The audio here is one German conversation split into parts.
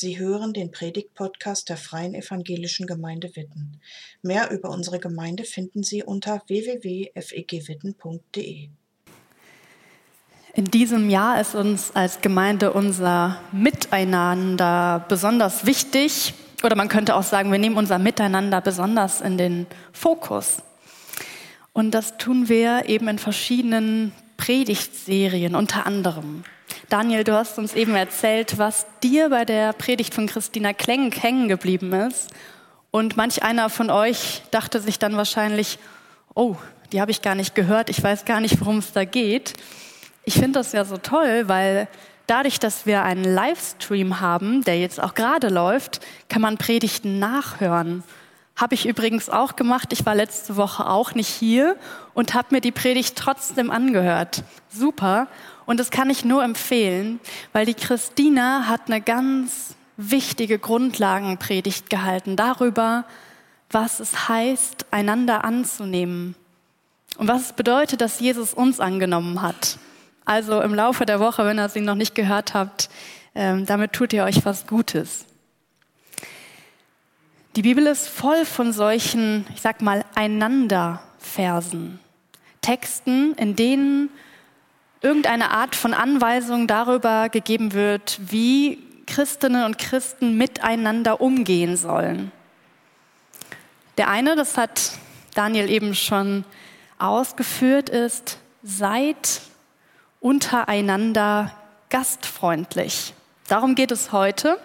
Sie hören den Predigt-Podcast der Freien Evangelischen Gemeinde Witten. Mehr über unsere Gemeinde finden Sie unter www.fegwitten.de. In diesem Jahr ist uns als Gemeinde unser Miteinander besonders wichtig. Oder man könnte auch sagen, wir nehmen unser Miteinander besonders in den Fokus. Und das tun wir eben in verschiedenen Predigtserien unter anderem. Daniel, du hast uns eben erzählt, was dir bei der Predigt von Christina Klenk hängen geblieben ist. Und manch einer von euch dachte sich dann wahrscheinlich, oh, die habe ich gar nicht gehört, ich weiß gar nicht, worum es da geht. Ich finde das ja so toll, weil dadurch, dass wir einen Livestream haben, der jetzt auch gerade läuft, kann man Predigten nachhören. Habe ich übrigens auch gemacht. Ich war letzte Woche auch nicht hier und habe mir die Predigt trotzdem angehört. Super. Und das kann ich nur empfehlen, weil die Christina hat eine ganz wichtige Grundlagenpredigt gehalten darüber, was es heißt, einander anzunehmen und was es bedeutet, dass Jesus uns angenommen hat. Also im Laufe der Woche, wenn ihr sie noch nicht gehört habt, ähm, damit tut ihr euch was Gutes. Die Bibel ist voll von solchen, ich sag mal, Einander-Versen. Texten, in denen irgendeine Art von Anweisung darüber gegeben wird, wie Christinnen und Christen miteinander umgehen sollen. Der eine, das hat Daniel eben schon ausgeführt, ist, seid untereinander gastfreundlich. Darum geht es heute.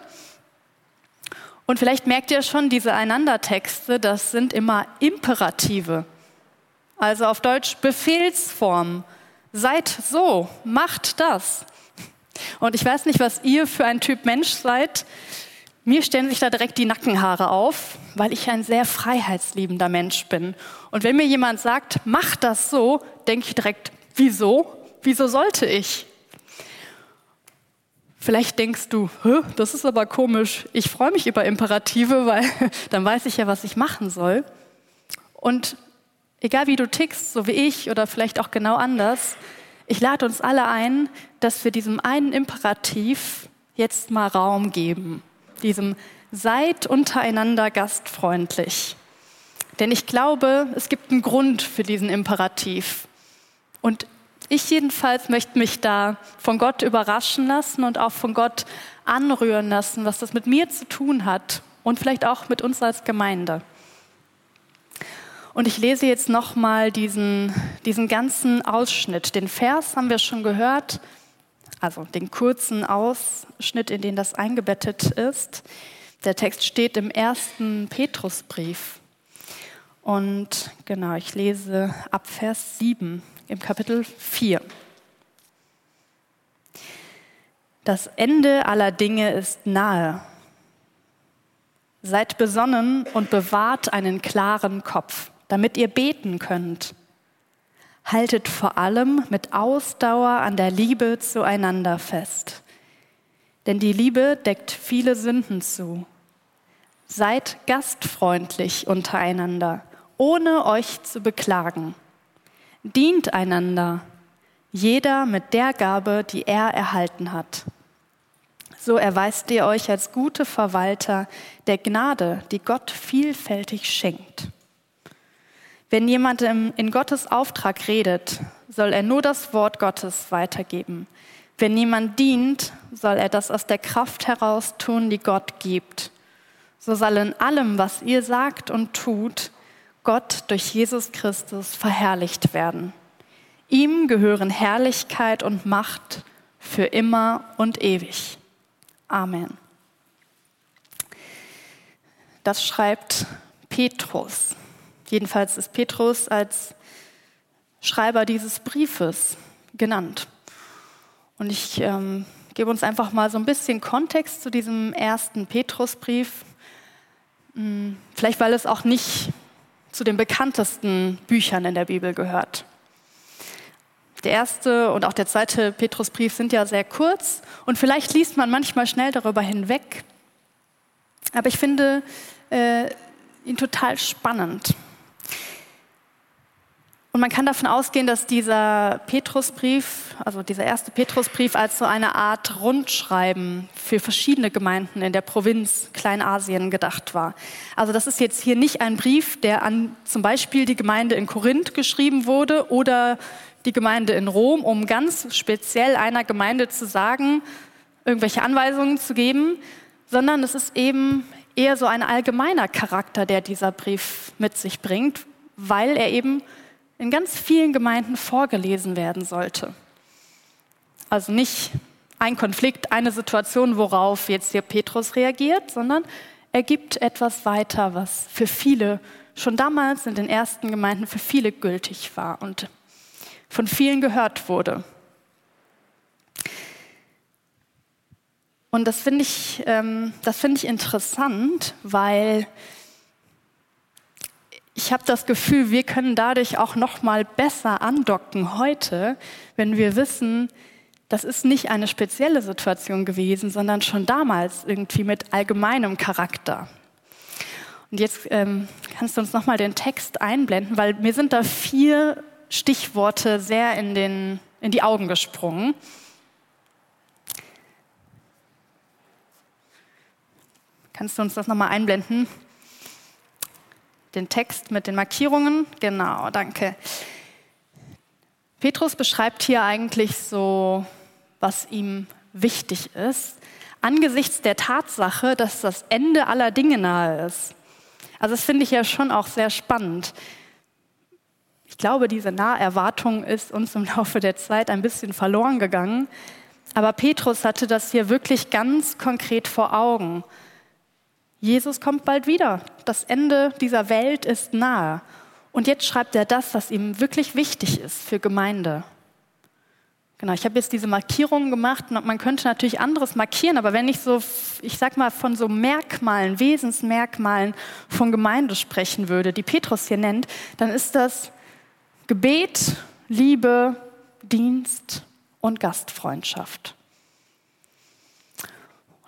Und vielleicht merkt ihr schon, diese Einandertexte, das sind immer Imperative. Also auf Deutsch Befehlsformen. Seid so, macht das. Und ich weiß nicht, was ihr für ein Typ Mensch seid. Mir stellen sich da direkt die Nackenhaare auf, weil ich ein sehr freiheitsliebender Mensch bin. Und wenn mir jemand sagt, mach das so, denke ich direkt, wieso? Wieso sollte ich? Vielleicht denkst du, das ist aber komisch. Ich freue mich über Imperative, weil dann weiß ich ja, was ich machen soll. Und egal wie du tickst, so wie ich oder vielleicht auch genau anders, ich lade uns alle ein, dass wir diesem einen Imperativ jetzt mal Raum geben. Diesem seid untereinander gastfreundlich. Denn ich glaube, es gibt einen Grund für diesen Imperativ. Und ich jedenfalls möchte mich da von Gott überraschen lassen und auch von Gott anrühren lassen, was das mit mir zu tun hat und vielleicht auch mit uns als Gemeinde. Und ich lese jetzt nochmal diesen, diesen ganzen Ausschnitt. Den Vers haben wir schon gehört, also den kurzen Ausschnitt, in den das eingebettet ist. Der Text steht im ersten Petrusbrief. Und genau, ich lese ab Vers 7 im Kapitel 4. Das Ende aller Dinge ist nahe. Seid besonnen und bewahrt einen klaren Kopf, damit ihr beten könnt. Haltet vor allem mit Ausdauer an der Liebe zueinander fest. Denn die Liebe deckt viele Sünden zu. Seid gastfreundlich untereinander, ohne euch zu beklagen. Dient einander, jeder mit der Gabe, die er erhalten hat. So erweist ihr euch als gute Verwalter der Gnade, die Gott vielfältig schenkt. Wenn jemand in Gottes Auftrag redet, soll er nur das Wort Gottes weitergeben. Wenn jemand dient, soll er das aus der Kraft heraus tun, die Gott gibt. So soll in allem, was ihr sagt und tut, Gott durch Jesus Christus verherrlicht werden. Ihm gehören Herrlichkeit und Macht für immer und ewig. Amen. Das schreibt Petrus. Jedenfalls ist Petrus als Schreiber dieses Briefes genannt. Und ich ähm, gebe uns einfach mal so ein bisschen Kontext zu diesem ersten Petrusbrief. Hm, vielleicht weil es auch nicht zu den bekanntesten Büchern in der Bibel gehört. Der erste und auch der zweite Petrusbrief sind ja sehr kurz und vielleicht liest man manchmal schnell darüber hinweg. Aber ich finde äh, ihn total spannend. Und man kann davon ausgehen, dass dieser Petrusbrief, also dieser erste Petrusbrief, als so eine Art Rundschreiben für verschiedene Gemeinden in der Provinz Kleinasien gedacht war. Also das ist jetzt hier nicht ein Brief, der an zum Beispiel die Gemeinde in Korinth geschrieben wurde oder die Gemeinde in Rom, um ganz speziell einer Gemeinde zu sagen, irgendwelche Anweisungen zu geben, sondern es ist eben eher so ein allgemeiner Charakter, der dieser Brief mit sich bringt, weil er eben in ganz vielen Gemeinden vorgelesen werden sollte. Also nicht ein Konflikt, eine Situation, worauf jetzt hier Petrus reagiert, sondern er gibt etwas weiter, was für viele schon damals in den ersten Gemeinden für viele gültig war und von vielen gehört wurde. Und das finde ich, ähm, das finde ich interessant, weil ich habe das Gefühl, wir können dadurch auch noch mal besser andocken heute, wenn wir wissen, das ist nicht eine spezielle Situation gewesen, sondern schon damals irgendwie mit allgemeinem Charakter. Und jetzt ähm, kannst du uns noch mal den Text einblenden, weil mir sind da vier Stichworte sehr in, den, in die Augen gesprungen. Kannst du uns das noch mal einblenden? Den Text mit den Markierungen. Genau, danke. Petrus beschreibt hier eigentlich so, was ihm wichtig ist, angesichts der Tatsache, dass das Ende aller Dinge nahe ist. Also das finde ich ja schon auch sehr spannend. Ich glaube, diese Naherwartung ist uns im Laufe der Zeit ein bisschen verloren gegangen. Aber Petrus hatte das hier wirklich ganz konkret vor Augen. Jesus kommt bald wieder. Das Ende dieser Welt ist nahe. Und jetzt schreibt er das, was ihm wirklich wichtig ist für Gemeinde. Genau, ich habe jetzt diese Markierungen gemacht und man könnte natürlich anderes markieren, aber wenn ich so, ich sag mal, von so Merkmalen, Wesensmerkmalen von Gemeinde sprechen würde, die Petrus hier nennt, dann ist das Gebet, Liebe, Dienst und Gastfreundschaft.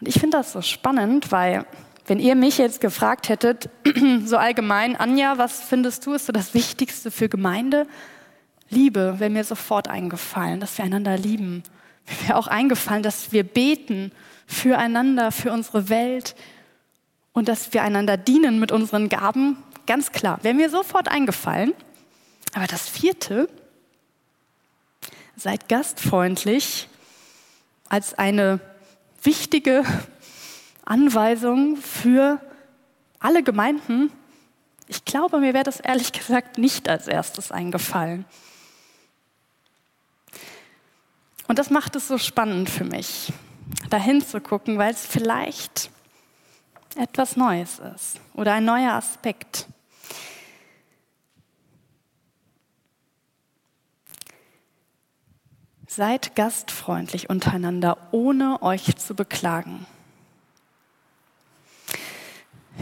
Und ich finde das so spannend, weil wenn ihr mich jetzt gefragt hättet, so allgemein, Anja, was findest du ist so das Wichtigste für Gemeinde? Liebe wäre mir sofort eingefallen, dass wir einander lieben. Mir wäre auch eingefallen, dass wir beten füreinander, für unsere Welt und dass wir einander dienen mit unseren Gaben. Ganz klar, wäre mir sofort eingefallen. Aber das vierte, seid gastfreundlich als eine wichtige Anweisung für alle Gemeinden. Ich glaube, mir wäre das ehrlich gesagt nicht als erstes eingefallen. Und das macht es so spannend für mich, dahin zu gucken, weil es vielleicht etwas Neues ist oder ein neuer Aspekt. Seid gastfreundlich untereinander, ohne euch zu beklagen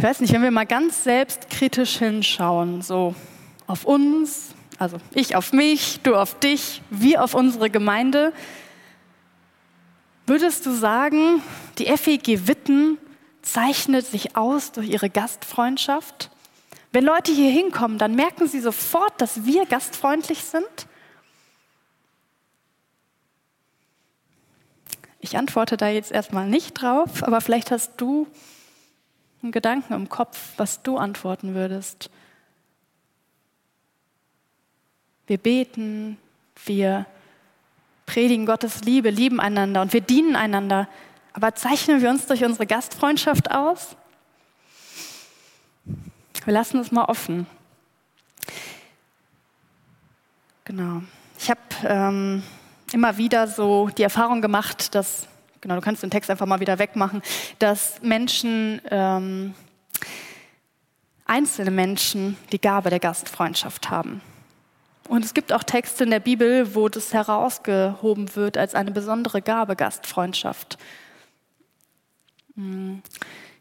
ich weiß nicht, wenn wir mal ganz selbstkritisch hinschauen, so auf uns, also ich auf mich, du auf dich, wir auf unsere Gemeinde, würdest du sagen, die FEG Witten zeichnet sich aus durch ihre Gastfreundschaft? Wenn Leute hier hinkommen, dann merken sie sofort, dass wir gastfreundlich sind? Ich antworte da jetzt erstmal nicht drauf, aber vielleicht hast du einen Gedanken im Kopf, was du antworten würdest. Wir beten, wir predigen Gottes Liebe, lieben einander und wir dienen einander. Aber zeichnen wir uns durch unsere Gastfreundschaft aus? Wir lassen es mal offen. Genau. Ich habe ähm, immer wieder so die Erfahrung gemacht, dass genau, du kannst den Text einfach mal wieder wegmachen, dass Menschen, ähm, einzelne Menschen die Gabe der Gastfreundschaft haben. Und es gibt auch Texte in der Bibel, wo das herausgehoben wird als eine besondere Gabe Gastfreundschaft. Hm.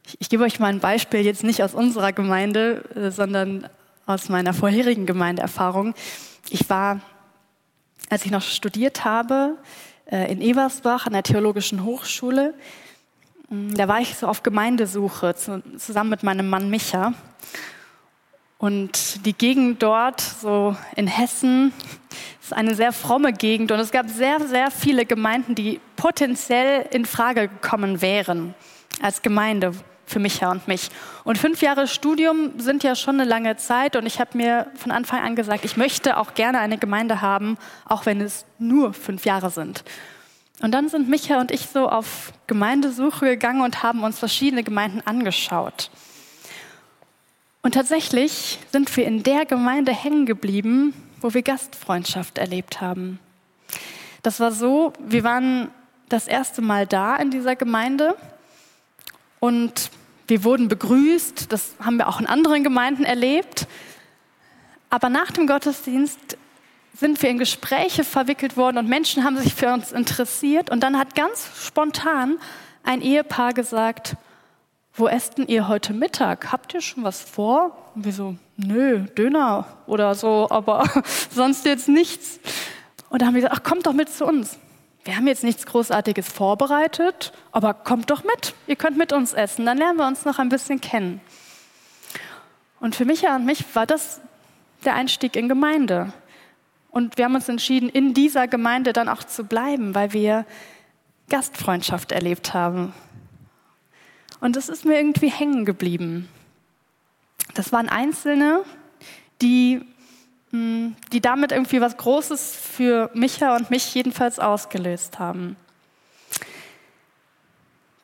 Ich, ich gebe euch mal ein Beispiel, jetzt nicht aus unserer Gemeinde, äh, sondern aus meiner vorherigen Gemeindeerfahrung. Ich war, als ich noch studiert habe, in Eversbach an der Theologischen Hochschule. Mm, da war ich so auf Gemeindesuche zusammen mit meinem Mann Micha. Und die Gegend dort, so in Hessen, ist eine sehr fromme Gegend und es gab sehr, sehr viele Gemeinden, die potenziell in Frage gekommen wären als Gemeinde für Micha und mich. Und fünf Jahre Studium sind ja schon eine lange Zeit und ich habe mir von Anfang an gesagt, ich möchte auch gerne eine Gemeinde haben, auch wenn es nur fünf Jahre sind. Und dann sind Micha und ich so auf Gemeindesuche gegangen und haben uns verschiedene Gemeinden angeschaut. Und tatsächlich sind wir in der Gemeinde hängen geblieben, wo wir Gastfreundschaft erlebt haben. Das war so, wir waren das erste Mal da in dieser Gemeinde und wir wurden begrüßt. Das haben wir auch in anderen Gemeinden erlebt. Aber nach dem Gottesdienst sind wir in Gespräche verwickelt worden und Menschen haben sich für uns interessiert. Und dann hat ganz spontan ein Ehepaar gesagt, wo esst denn ihr heute Mittag? Habt ihr schon was vor? Und wir so, nö, Döner oder so, aber sonst jetzt nichts. Und da haben wir gesagt, ach, kommt doch mit zu uns. Wir haben jetzt nichts Großartiges vorbereitet, aber kommt doch mit. Ihr könnt mit uns essen. Dann lernen wir uns noch ein bisschen kennen. Und für Micha und mich war das der Einstieg in Gemeinde. Und wir haben uns entschieden, in dieser Gemeinde dann auch zu bleiben, weil wir Gastfreundschaft erlebt haben. Und das ist mir irgendwie hängen geblieben. Das waren Einzelne, die, die damit irgendwie was Großes für Micha und mich jedenfalls ausgelöst haben.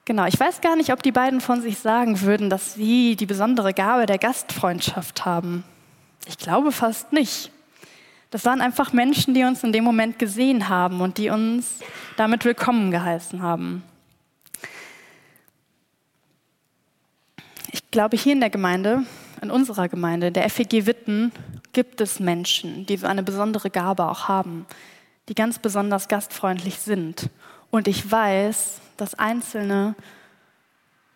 Genau, ich weiß gar nicht, ob die beiden von sich sagen würden, dass sie die besondere Gabe der Gastfreundschaft haben. Ich glaube fast nicht. Das waren einfach Menschen, die uns in dem Moment gesehen haben und die uns damit willkommen geheißen haben. Ich glaube, hier in der Gemeinde, in unserer Gemeinde, der FEG Witten, gibt es Menschen, die so eine besondere Gabe auch haben, die ganz besonders gastfreundlich sind. Und ich weiß, dass Einzelne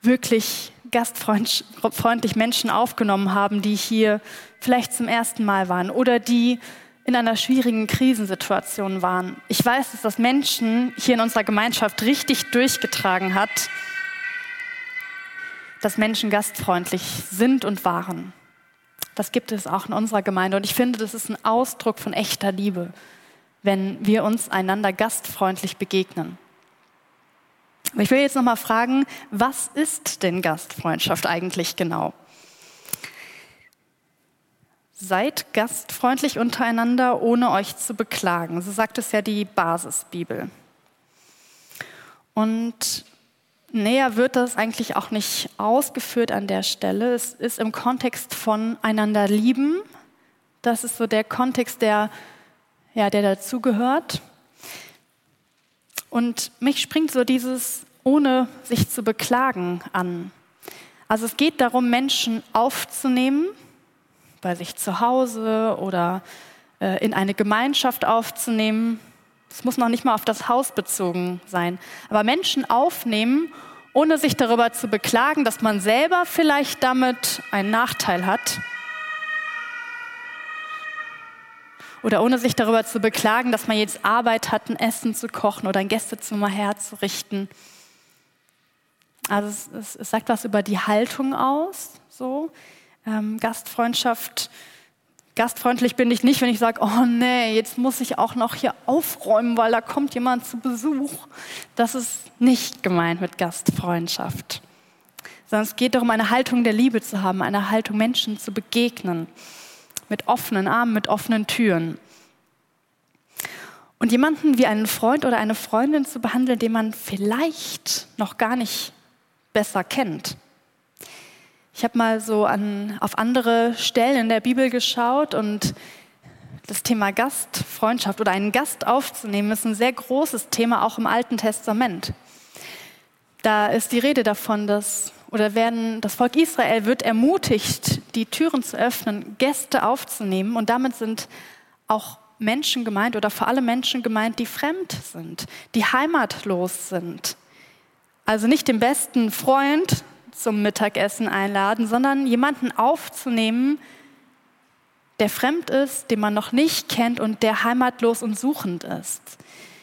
wirklich gastfreundlich Menschen aufgenommen haben, die hier vielleicht zum ersten Mal waren oder die in einer schwierigen Krisensituation waren. Ich weiß, dass das Menschen hier in unserer Gemeinschaft richtig durchgetragen hat dass Menschen gastfreundlich sind und waren. Das gibt es auch in unserer Gemeinde. Und ich finde, das ist ein Ausdruck von echter Liebe, wenn wir uns einander gastfreundlich begegnen. Ich will jetzt nochmal fragen, was ist denn Gastfreundschaft eigentlich genau? Seid gastfreundlich untereinander, ohne euch zu beklagen. So sagt es ja die Basisbibel. Und Näher wird das eigentlich auch nicht ausgeführt an der Stelle. Es ist im Kontext von einander lieben. Das ist so der Kontext, der, ja, der dazugehört. Und mich springt so dieses ohne sich zu beklagen an. Also es geht darum, Menschen aufzunehmen, bei sich zu Hause oder äh, in eine Gemeinschaft aufzunehmen, es muss noch nicht mal auf das Haus bezogen sein. Aber Menschen aufnehmen, ohne sich darüber zu beklagen, dass man selber vielleicht damit einen Nachteil hat. Oder ohne sich darüber zu beklagen, dass man jetzt Arbeit hat, ein Essen zu kochen oder ein Gästezimmer herzurichten. Also es, es, es sagt was über die Haltung aus. So. Ähm, Gastfreundschaft Gastfreundlich bin ich nicht, wenn ich sage, oh nee, jetzt muss ich auch noch hier aufräumen, weil da kommt jemand zu Besuch. Das ist nicht gemeint mit Gastfreundschaft. Sondern es geht darum, eine Haltung der Liebe zu haben, eine Haltung Menschen zu begegnen. Mit offenen Armen, mit offenen Türen. Und jemanden wie einen Freund oder eine Freundin zu behandeln, den man vielleicht noch gar nicht besser kennt. Ich habe mal so an, auf andere Stellen in der Bibel geschaut und das Thema Gastfreundschaft oder einen Gast aufzunehmen ist ein sehr großes Thema auch im Alten Testament. Da ist die Rede davon, dass oder werden das Volk Israel wird ermutigt, die Türen zu öffnen, Gäste aufzunehmen und damit sind auch Menschen gemeint oder vor allem Menschen gemeint, die fremd sind, die heimatlos sind. Also nicht den besten Freund zum Mittagessen einladen, sondern jemanden aufzunehmen, der fremd ist, den man noch nicht kennt und der heimatlos und suchend ist.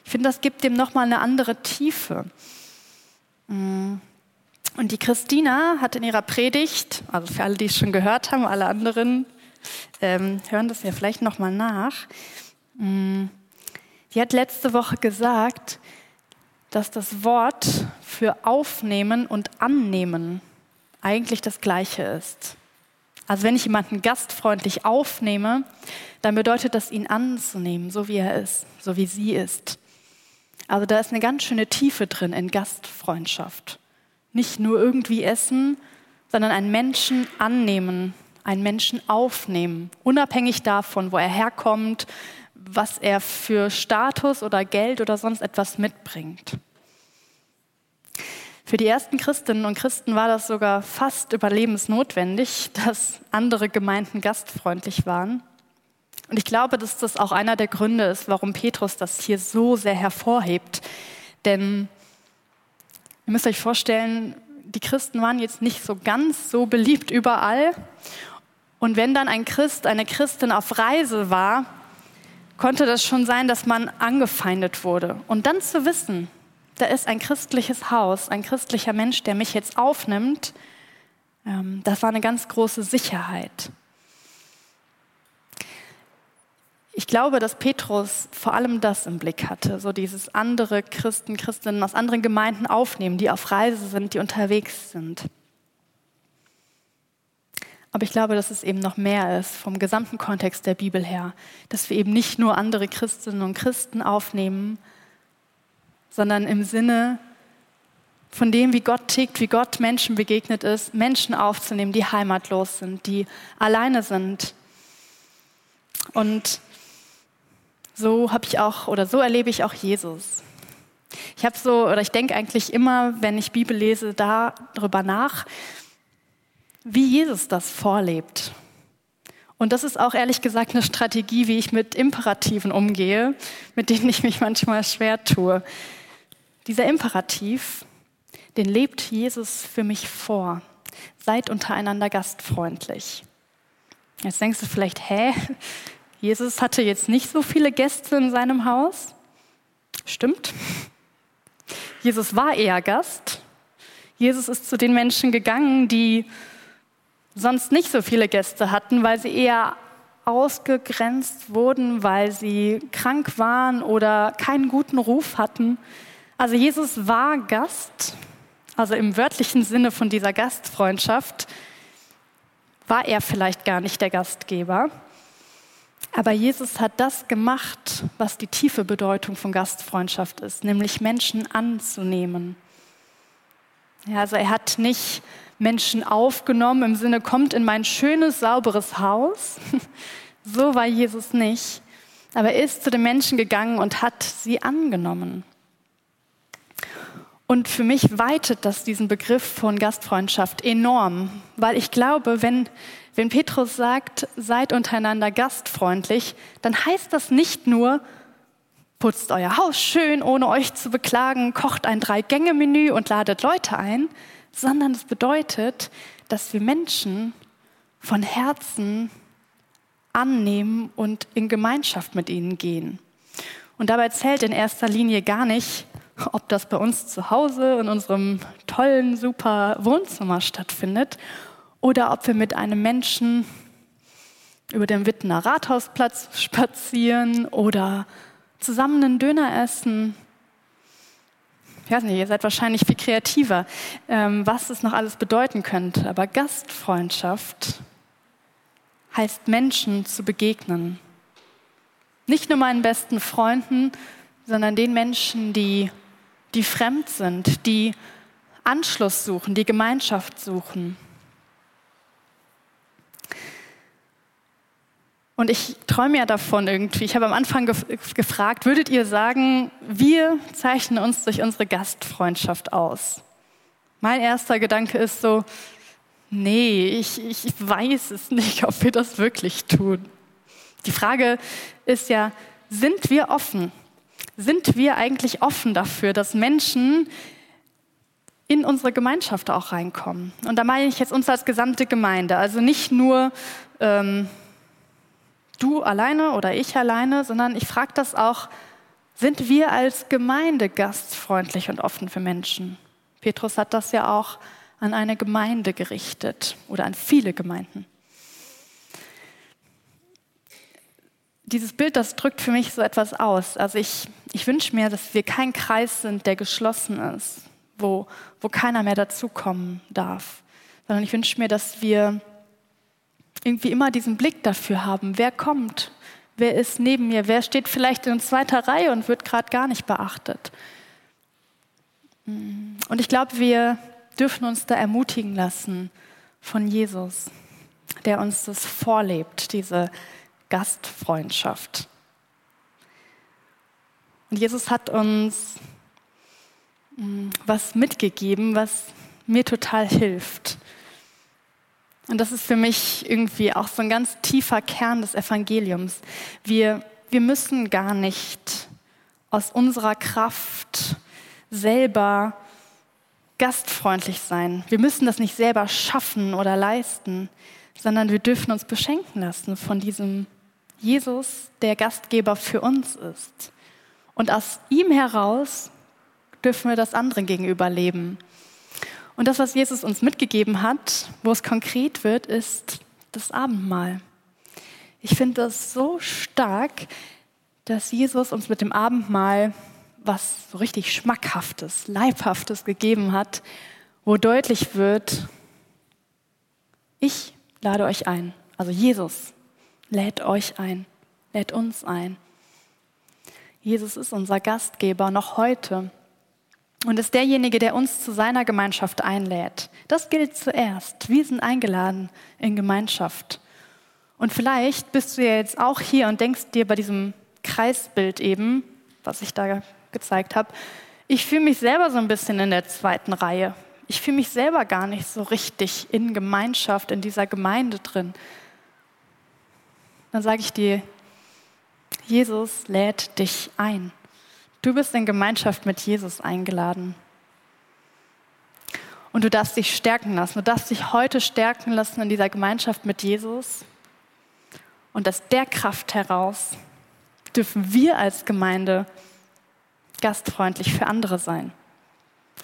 Ich finde, das gibt dem nochmal eine andere Tiefe. Mm. Und die Christina hat in ihrer Predigt, also für alle, die es schon gehört haben, alle anderen ähm, hören das ja vielleicht nochmal nach. Mm, die hat letzte Woche gesagt, dass das Wort für aufnehmen und annehmen eigentlich das gleiche ist. Also wenn ich jemanden gastfreundlich aufnehme, dann bedeutet das, ihn anzunehmen, so wie er ist, so wie sie ist. Also da ist eine ganz schöne Tiefe drin in Gastfreundschaft. Nicht nur irgendwie essen, sondern einen Menschen annehmen, einen Menschen aufnehmen, unabhängig davon, wo er herkommt, was er für Status oder Geld oder sonst etwas mitbringt. Für die ersten Christinnen und Christen war das sogar fast überlebensnotwendig, dass andere Gemeinden gastfreundlich waren. Und ich glaube, dass das auch einer der Gründe ist, warum Petrus das hier so sehr hervorhebt. Denn ihr müsst euch vorstellen, die Christen waren jetzt nicht so ganz so beliebt überall. Und wenn dann ein Christ, eine Christin auf Reise war, konnte das schon sein, dass man angefeindet wurde. Und dann zu wissen, da ist ein christliches Haus, ein christlicher Mensch, der mich jetzt aufnimmt, ähm, das war eine ganz große Sicherheit. Ich glaube, dass Petrus vor allem das im Blick hatte, so dieses andere Christen, Christinnen aus anderen Gemeinden aufnehmen, die auf Reise sind, die unterwegs sind. Aber ich glaube, dass es eben noch mehr ist vom gesamten Kontext der Bibel her, dass wir eben nicht nur andere Christinnen und Christen aufnehmen, sondern im Sinne von dem, wie Gott tickt, wie Gott Menschen begegnet ist, Menschen aufzunehmen, die heimatlos sind, die alleine sind. Und so habe ich auch oder so erlebe ich auch Jesus. Ich habe so oder ich denke eigentlich immer, wenn ich Bibel lese, darüber nach, wie Jesus das vorlebt. Und das ist auch ehrlich gesagt eine Strategie, wie ich mit Imperativen umgehe, mit denen ich mich manchmal schwer tue. Dieser Imperativ, den lebt Jesus für mich vor. Seid untereinander gastfreundlich. Jetzt denkst du vielleicht, hä? Jesus hatte jetzt nicht so viele Gäste in seinem Haus. Stimmt. Jesus war eher Gast. Jesus ist zu den Menschen gegangen, die sonst nicht so viele Gäste hatten, weil sie eher ausgegrenzt wurden, weil sie krank waren oder keinen guten Ruf hatten. Also Jesus war Gast, also im wörtlichen Sinne von dieser Gastfreundschaft war er vielleicht gar nicht der Gastgeber. Aber Jesus hat das gemacht, was die tiefe Bedeutung von Gastfreundschaft ist, nämlich Menschen anzunehmen. Ja, also er hat nicht Menschen aufgenommen im Sinne, kommt in mein schönes, sauberes Haus. So war Jesus nicht. Aber er ist zu den Menschen gegangen und hat sie angenommen. Und für mich weitet das diesen Begriff von Gastfreundschaft enorm, weil ich glaube, wenn, wenn Petrus sagt, seid untereinander gastfreundlich, dann heißt das nicht nur, putzt euer Haus schön, ohne euch zu beklagen, kocht ein Drei-Gänge-Menü und ladet Leute ein, sondern es bedeutet, dass wir Menschen von Herzen annehmen und in Gemeinschaft mit ihnen gehen. Und dabei zählt in erster Linie gar nicht, ob das bei uns zu Hause in unserem tollen, super Wohnzimmer stattfindet oder ob wir mit einem Menschen über den Wittener Rathausplatz spazieren oder zusammen einen Döner essen ich weiß nicht, ihr seid wahrscheinlich viel kreativer, ähm, was es noch alles bedeuten könnte. Aber Gastfreundschaft heißt Menschen zu begegnen. Nicht nur meinen besten Freunden, sondern den Menschen, die, die fremd sind, die Anschluss suchen, die Gemeinschaft suchen. Und ich träume ja davon irgendwie. Ich habe am Anfang gef gefragt, würdet ihr sagen, wir zeichnen uns durch unsere Gastfreundschaft aus? Mein erster Gedanke ist so, nee, ich, ich weiß es nicht, ob wir das wirklich tun. Die Frage ist ja, sind wir offen? Sind wir eigentlich offen dafür, dass Menschen in unsere Gemeinschaft auch reinkommen? Und da meine ich jetzt uns als gesamte Gemeinde, also nicht nur ähm, du alleine oder ich alleine, sondern ich frage das auch, sind wir als Gemeinde gastfreundlich und offen für Menschen? Petrus hat das ja auch an eine Gemeinde gerichtet oder an viele Gemeinden. Dieses Bild, das drückt für mich so etwas aus. Also ich, ich wünsche mir, dass wir kein Kreis sind, der geschlossen ist, wo, wo keiner mehr dazukommen darf, sondern ich wünsche mir, dass wir irgendwie immer diesen Blick dafür haben, wer kommt, wer ist neben mir, wer steht vielleicht in zweiter Reihe und wird gerade gar nicht beachtet. Und ich glaube, wir dürfen uns da ermutigen lassen von Jesus, der uns das vorlebt, diese Gastfreundschaft. Und Jesus hat uns mm, was mitgegeben, was mir total hilft. Und das ist für mich irgendwie auch so ein ganz tiefer Kern des Evangeliums. Wir, wir müssen gar nicht aus unserer Kraft selber gastfreundlich sein. Wir müssen das nicht selber schaffen oder leisten, sondern wir dürfen uns beschenken lassen von diesem Jesus, der Gastgeber für uns ist. Und aus ihm heraus dürfen wir das anderen gegenüber leben. Und das, was Jesus uns mitgegeben hat, wo es konkret wird, ist das Abendmahl. Ich finde das so stark, dass Jesus uns mit dem Abendmahl was so richtig Schmackhaftes, Leibhaftes gegeben hat, wo deutlich wird, ich lade euch ein. Also Jesus lädt euch ein, lädt uns ein. Jesus ist unser Gastgeber noch heute und ist derjenige, der uns zu seiner Gemeinschaft einlädt. Das gilt zuerst. Wir sind eingeladen in Gemeinschaft. Und vielleicht bist du ja jetzt auch hier und denkst dir bei diesem Kreisbild eben, was ich da gezeigt habe, ich fühle mich selber so ein bisschen in der zweiten Reihe. Ich fühle mich selber gar nicht so richtig in Gemeinschaft, in dieser Gemeinde drin. Dann sage ich dir, Jesus lädt dich ein. Du bist in Gemeinschaft mit Jesus eingeladen. Und du darfst dich stärken lassen. Du darfst dich heute stärken lassen in dieser Gemeinschaft mit Jesus. Und aus der Kraft heraus dürfen wir als Gemeinde gastfreundlich für andere sein.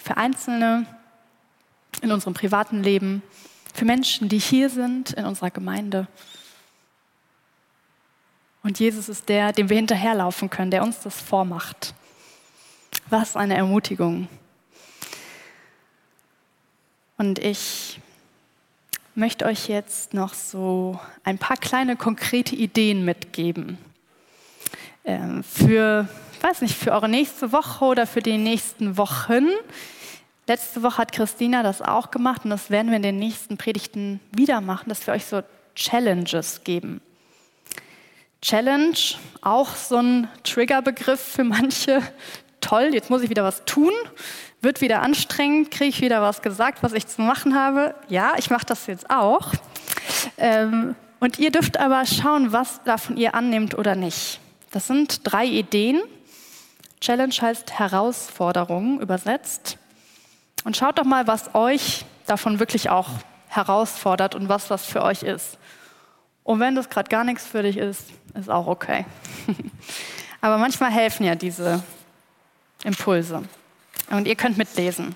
Für Einzelne in unserem privaten Leben, für Menschen, die hier sind in unserer Gemeinde. Und Jesus ist der, dem wir hinterherlaufen können, der uns das vormacht. Was eine Ermutigung. Und ich möchte euch jetzt noch so ein paar kleine konkrete Ideen mitgeben. Ähm, für, weiß nicht, für eure nächste Woche oder für die nächsten Wochen. Letzte Woche hat Christina das auch gemacht und das werden wir in den nächsten Predigten wieder machen, dass wir euch so Challenges geben. Challenge, auch so ein Triggerbegriff für manche, toll, jetzt muss ich wieder was tun, wird wieder anstrengend, kriege ich wieder was gesagt, was ich zu machen habe. Ja, ich mache das jetzt auch. Ähm, und ihr dürft aber schauen, was davon ihr annimmt oder nicht. Das sind drei Ideen. Challenge heißt Herausforderung übersetzt. Und schaut doch mal, was euch davon wirklich auch herausfordert und was was für euch ist. Und wenn das gerade gar nichts für dich ist, ist auch okay. Aber manchmal helfen ja diese Impulse. Und ihr könnt mitlesen.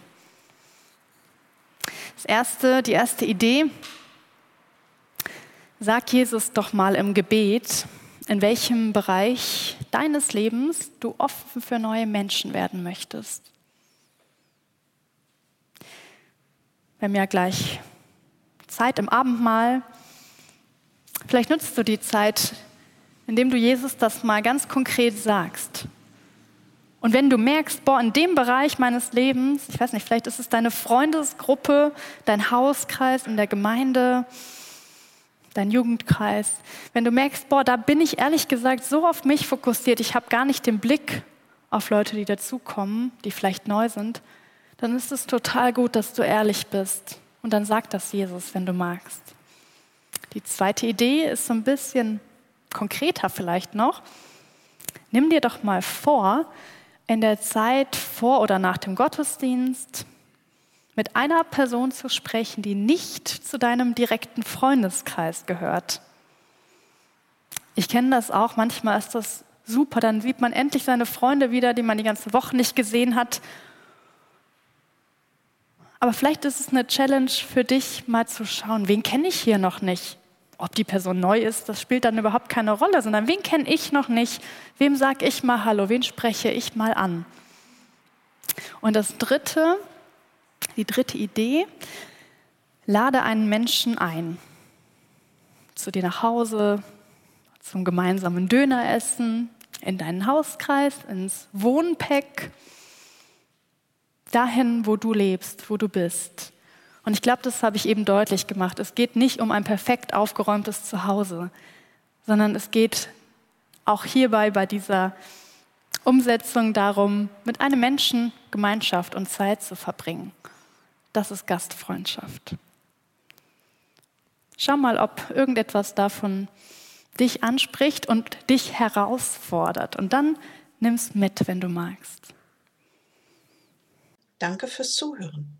Das erste, die erste Idee, sag Jesus doch mal im Gebet, in welchem Bereich deines Lebens du offen für neue Menschen werden möchtest. Wir haben ja gleich Zeit im Abendmahl. Vielleicht nutzt du die Zeit, indem du Jesus das mal ganz konkret sagst. Und wenn du merkst, boah, in dem Bereich meines Lebens, ich weiß nicht, vielleicht ist es deine Freundesgruppe, dein Hauskreis in der Gemeinde, dein Jugendkreis, wenn du merkst, boah, da bin ich ehrlich gesagt so auf mich fokussiert, ich habe gar nicht den Blick auf Leute, die dazukommen, die vielleicht neu sind, dann ist es total gut, dass du ehrlich bist. Und dann sag das Jesus, wenn du magst. Die zweite Idee ist so ein bisschen konkreter vielleicht noch. Nimm dir doch mal vor, in der Zeit vor oder nach dem Gottesdienst mit einer Person zu sprechen, die nicht zu deinem direkten Freundeskreis gehört. Ich kenne das auch, manchmal ist das super, dann sieht man endlich seine Freunde wieder, die man die ganze Woche nicht gesehen hat. Aber vielleicht ist es eine Challenge für dich, mal zu schauen, wen kenne ich hier noch nicht? Ob die Person neu ist, das spielt dann überhaupt keine Rolle, sondern wen kenne ich noch nicht, wem sage ich mal Hallo, wen spreche ich mal an. Und das dritte, die dritte Idee, lade einen Menschen ein. Zu dir nach Hause, zum gemeinsamen Döneressen, in deinen Hauskreis, ins Wohnpack, dahin, wo du lebst, wo du bist. Und ich glaube, das habe ich eben deutlich gemacht. Es geht nicht um ein perfekt aufgeräumtes Zuhause, sondern es geht auch hierbei bei dieser Umsetzung darum, mit einem Menschen Gemeinschaft und Zeit zu verbringen. Das ist Gastfreundschaft. Schau mal, ob irgendetwas davon dich anspricht und dich herausfordert. Und dann nimm's mit, wenn du magst. Danke fürs Zuhören.